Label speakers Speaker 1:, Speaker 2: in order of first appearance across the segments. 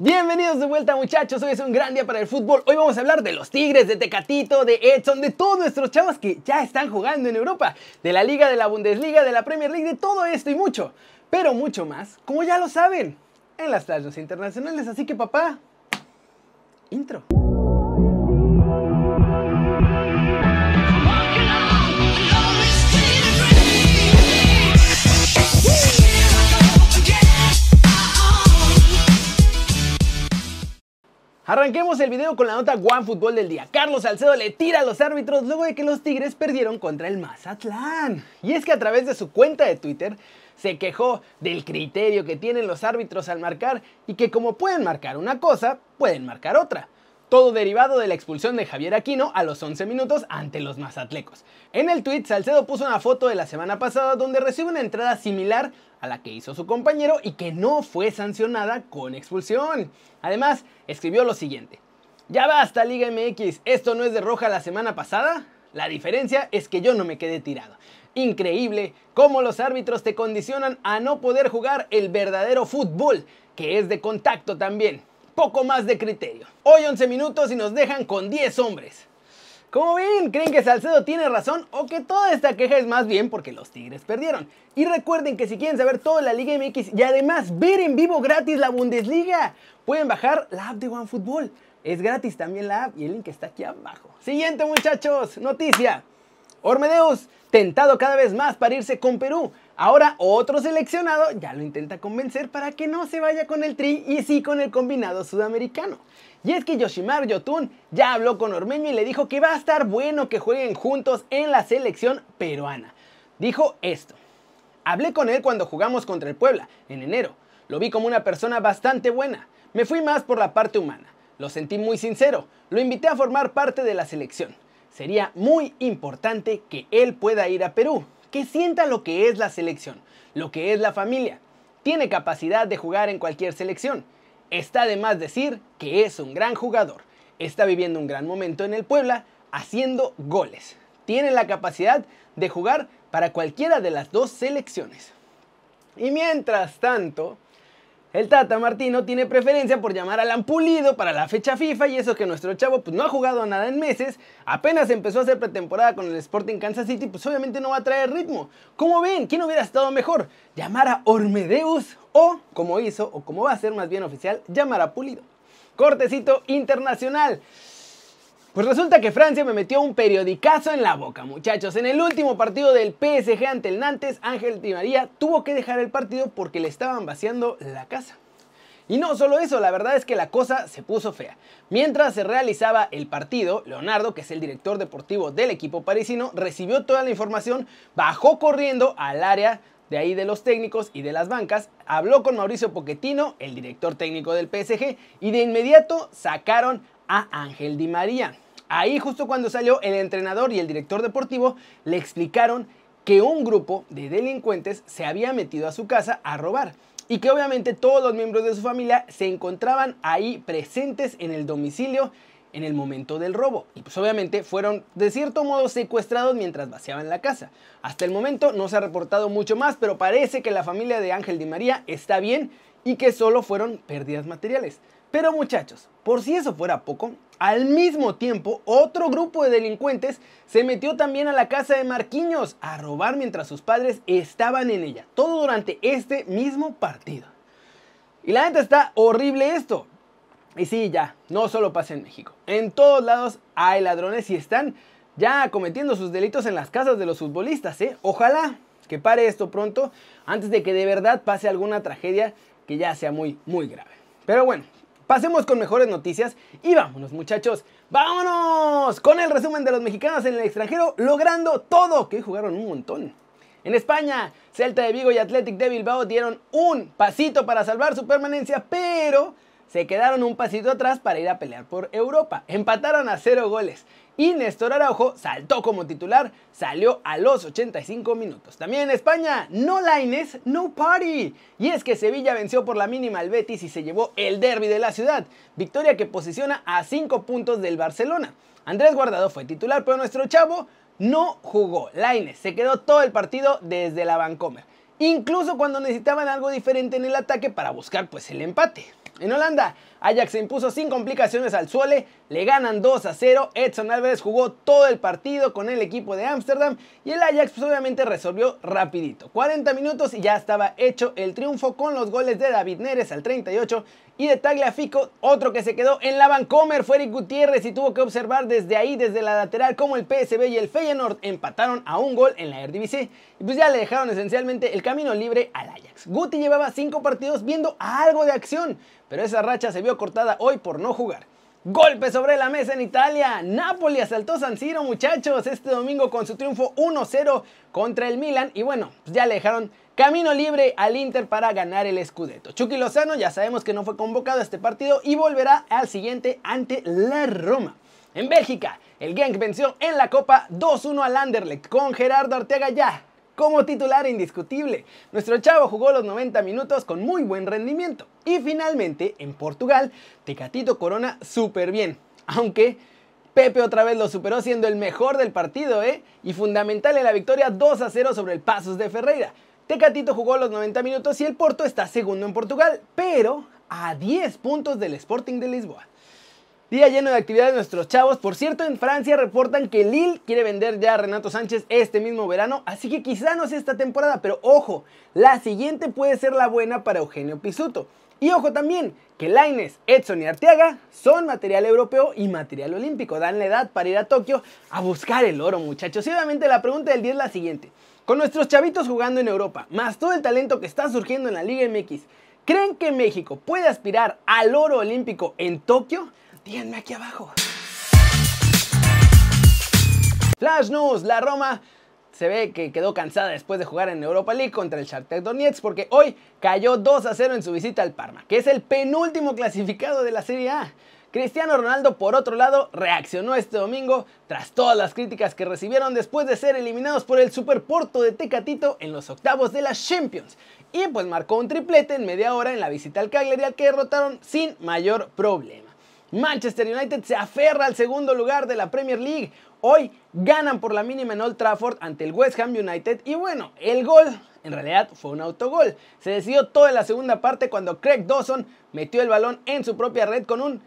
Speaker 1: Bienvenidos de vuelta muchachos, hoy es un gran día para el fútbol. Hoy vamos a hablar de los Tigres, de Tecatito, de Edson, de todos nuestros chavos que ya están jugando en Europa, de la Liga, de la Bundesliga, de la Premier League, de todo esto y mucho, pero mucho más, como ya lo saben, en las playas internacionales. Así que papá, intro. Arranquemos el video con la nota One Fútbol del día. Carlos Salcedo le tira a los árbitros luego de que los Tigres perdieron contra el Mazatlán. Y es que a través de su cuenta de Twitter se quejó del criterio que tienen los árbitros al marcar y que como pueden marcar una cosa, pueden marcar otra. Todo derivado de la expulsión de Javier Aquino a los 11 minutos ante los mazatlecos. En el tweet, Salcedo puso una foto de la semana pasada donde recibe una entrada similar a la que hizo su compañero y que no fue sancionada con expulsión. Además, escribió lo siguiente. Ya basta Liga MX, ¿esto no es de roja la semana pasada? La diferencia es que yo no me quedé tirado. Increíble cómo los árbitros te condicionan a no poder jugar el verdadero fútbol, que es de contacto también poco más de criterio. Hoy 11 minutos y nos dejan con 10 hombres. Como ven, ¿creen que Salcedo tiene razón o que toda esta queja es más bien porque los Tigres perdieron? Y recuerden que si quieren saber toda la Liga MX y además ver en vivo gratis la Bundesliga, pueden bajar la app de OneFootball. Es gratis también la app y el link está aquí abajo. Siguiente muchachos, noticia. Ormedeus, tentado cada vez más para irse con Perú. Ahora otro seleccionado ya lo intenta convencer para que no se vaya con el Tri y sí con el combinado sudamericano. Y es que Yoshimar Yotun ya habló con Ormeño y le dijo que va a estar bueno que jueguen juntos en la selección peruana. Dijo esto. Hablé con él cuando jugamos contra el Puebla, en enero. Lo vi como una persona bastante buena. Me fui más por la parte humana. Lo sentí muy sincero. Lo invité a formar parte de la selección. Sería muy importante que él pueda ir a Perú que sienta lo que es la selección, lo que es la familia. Tiene capacidad de jugar en cualquier selección. Está de más decir que es un gran jugador. Está viviendo un gran momento en el Puebla, haciendo goles. Tiene la capacidad de jugar para cualquiera de las dos selecciones. Y mientras tanto, el Tata Martino tiene preferencia por llamar al Ampulido para la fecha FIFA y eso que nuestro chavo pues, no ha jugado nada en meses, apenas empezó a hacer pretemporada con el Sporting Kansas City, pues obviamente no va a traer ritmo. ¿Cómo ven? ¿Quién hubiera estado mejor? ¿Llamar a Ormedeus o, como hizo, o como va a ser más bien oficial, llamar a Pulido? Cortecito internacional. Pues resulta que Francia me metió un periodicazo en la boca, muchachos. En el último partido del PSG ante el Nantes, Ángel Di María tuvo que dejar el partido porque le estaban vaciando la casa. Y no solo eso, la verdad es que la cosa se puso fea. Mientras se realizaba el partido, Leonardo, que es el director deportivo del equipo parisino, recibió toda la información, bajó corriendo al área de ahí de los técnicos y de las bancas, habló con Mauricio Pochettino, el director técnico del PSG, y de inmediato sacaron a Ángel Di María. Ahí justo cuando salió el entrenador y el director deportivo le explicaron que un grupo de delincuentes se había metido a su casa a robar y que obviamente todos los miembros de su familia se encontraban ahí presentes en el domicilio en el momento del robo. Y pues obviamente fueron de cierto modo secuestrados mientras vaciaban la casa. Hasta el momento no se ha reportado mucho más, pero parece que la familia de Ángel Di María está bien y que solo fueron pérdidas materiales. Pero muchachos, por si eso fuera poco, al mismo tiempo otro grupo de delincuentes se metió también a la casa de Marquinhos a robar mientras sus padres estaban en ella, todo durante este mismo partido. Y la neta está horrible esto. Y sí, ya, no solo pasa en México. En todos lados hay ladrones y están ya cometiendo sus delitos en las casas de los futbolistas, ¿eh? Ojalá que pare esto pronto antes de que de verdad pase alguna tragedia que ya sea muy, muy grave. Pero bueno, Pasemos con mejores noticias y vámonos muchachos, vámonos con el resumen de los mexicanos en el extranjero logrando todo, que jugaron un montón. En España, Celta de Vigo y Athletic de Bilbao dieron un pasito para salvar su permanencia, pero se quedaron un pasito atrás para ir a pelear por Europa. Empataron a cero goles y Néstor Araujo saltó como titular, salió a los 85 minutos. También en España, no Laines, no party. Y es que Sevilla venció por la mínima al Betis y se llevó el derby de la ciudad, victoria que posiciona a 5 puntos del Barcelona. Andrés Guardado fue titular, pero nuestro chavo no jugó. Laines se quedó todo el partido desde la Vancomer, incluso cuando necesitaban algo diferente en el ataque para buscar pues el empate. En Holanda, Ajax se impuso sin complicaciones al Suele, le ganan 2 a 0, Edson Álvarez jugó todo el partido con el equipo de Ámsterdam y el Ajax pues, obviamente resolvió rapidito. 40 minutos y ya estaba hecho el triunfo con los goles de David Neres al 38 y de Tagliafico, otro que se quedó en la Vancomer fue Eric Gutiérrez y tuvo que observar desde ahí, desde la lateral, como el PSB y el Feyenoord empataron a un gol en la Eredivisie y pues ya le dejaron esencialmente el camino libre al Ajax. Guti llevaba 5 partidos viendo algo de acción, pero esa racha se cortada hoy por no jugar. Golpe sobre la mesa en Italia. Napoli asaltó San Siro, muchachos, este domingo con su triunfo 1-0 contra el Milan. Y bueno, pues ya le dejaron camino libre al Inter para ganar el Scudetto. Chucky Lozano ya sabemos que no fue convocado a este partido y volverá al siguiente ante la Roma. En Bélgica, el Genk venció en la Copa 2-1 al Anderlecht con Gerardo Arteaga ya como titular indiscutible. Nuestro chavo jugó los 90 minutos con muy buen rendimiento. Y finalmente, en Portugal, Tecatito Corona súper bien. Aunque Pepe otra vez lo superó siendo el mejor del partido, ¿eh? Y fundamental en la victoria 2 a 0 sobre el Pasos de Ferreira. Tecatito jugó los 90 minutos y el Porto está segundo en Portugal, pero a 10 puntos del Sporting de Lisboa. Día lleno de actividades de nuestros chavos. Por cierto, en Francia reportan que Lille quiere vender ya a Renato Sánchez este mismo verano. Así que quizá no sea esta temporada, pero ojo, la siguiente puede ser la buena para Eugenio Pisuto. Y ojo también, que Laines, Edson y Arteaga son material europeo y material olímpico. Dan la edad para ir a Tokio a buscar el oro, muchachos. Y obviamente la pregunta del día es la siguiente. Con nuestros chavitos jugando en Europa, más todo el talento que está surgiendo en la Liga MX, ¿creen que México puede aspirar al oro olímpico en Tokio? Díganme aquí abajo. Flash News, la Roma se ve que quedó cansada después de jugar en Europa League contra el Shakhtar Donetsk porque hoy cayó 2 a 0 en su visita al Parma, que es el penúltimo clasificado de la Serie A. Cristiano Ronaldo, por otro lado, reaccionó este domingo tras todas las críticas que recibieron después de ser eliminados por el Superporto de Tecatito en los octavos de la Champions. Y pues marcó un triplete en media hora en la visita al Cagliari que derrotaron sin mayor problema. Manchester United se aferra al segundo lugar de la Premier League. Hoy ganan por la mínima en Old Trafford ante el West Ham United y bueno, el gol en realidad fue un autogol. Se decidió toda la segunda parte cuando Craig Dawson metió el balón en su propia red con un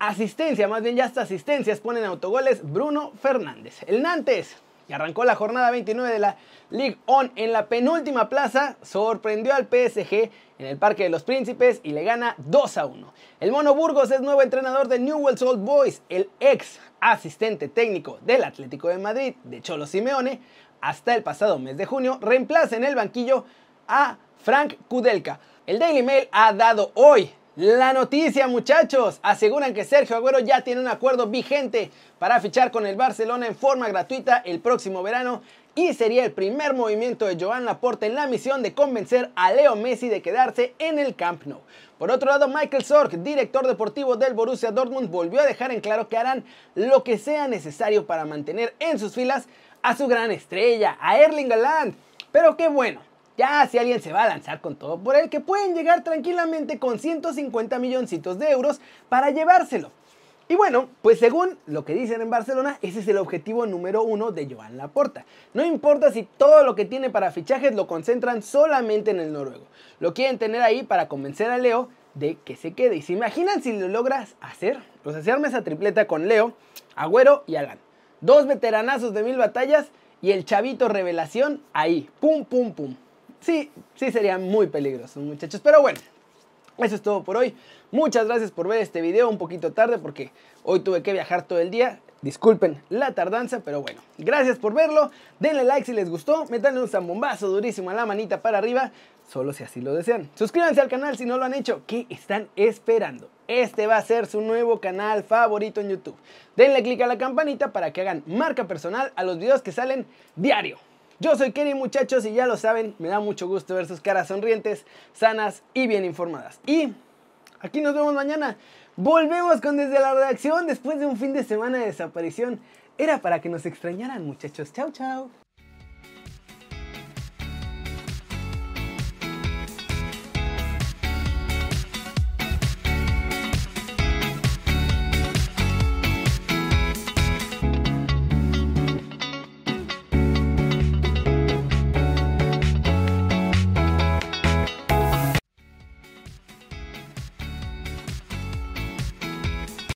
Speaker 1: asistencia, más bien ya hasta asistencias ponen autogoles Bruno Fernández. El Nantes que arrancó la jornada 29 de la League On en la penúltima plaza, sorprendió al PSG en el Parque de los Príncipes y le gana 2 a 1. El Mono Burgos es nuevo entrenador de Newell's Old Boys, el ex asistente técnico del Atlético de Madrid, de Cholo Simeone, hasta el pasado mes de junio, reemplaza en el banquillo a Frank Kudelka. El Daily Mail ha dado hoy la noticia, muchachos, aseguran que Sergio Agüero ya tiene un acuerdo vigente para fichar con el Barcelona en forma gratuita el próximo verano y sería el primer movimiento de Joan Laporte en la misión de convencer a Leo Messi de quedarse en el Camp Nou. Por otro lado, Michael Sorg, director deportivo del Borussia Dortmund, volvió a dejar en claro que harán lo que sea necesario para mantener en sus filas a su gran estrella, a Erling Haaland. Pero qué bueno, ya si alguien se va a lanzar con todo por él, que pueden llegar tranquilamente con 150 milloncitos de euros para llevárselo. Y bueno, pues según lo que dicen en Barcelona, ese es el objetivo número uno de Joan Laporta. No importa si todo lo que tiene para fichajes lo concentran solamente en el noruego. Lo quieren tener ahí para convencer a Leo de que se quede. Y se imaginan si lo logras hacer, pues hacerme esa tripleta con Leo, Agüero y Alan. Dos veteranazos de mil batallas y el chavito revelación ahí. Pum, pum, pum sí, sí sería muy peligroso, muchachos. Pero bueno, eso es todo por hoy. Muchas gracias por ver este video un poquito tarde porque hoy tuve que viajar todo el día. Disculpen la tardanza, pero bueno, gracias por verlo. Denle like si les gustó, metanle un zambombazo durísimo a la manita para arriba, solo si así lo desean. Suscríbanse al canal si no lo han hecho. ¿Qué están esperando? Este va a ser su nuevo canal favorito en YouTube. Denle click a la campanita para que hagan marca personal a los videos que salen diario. Yo soy Kenny muchachos y ya lo saben, me da mucho gusto ver sus caras sonrientes, sanas y bien informadas. Y aquí nos vemos mañana. Volvemos con desde la redacción después de un fin de semana de desaparición. Era para que nos extrañaran muchachos. Chao, chao.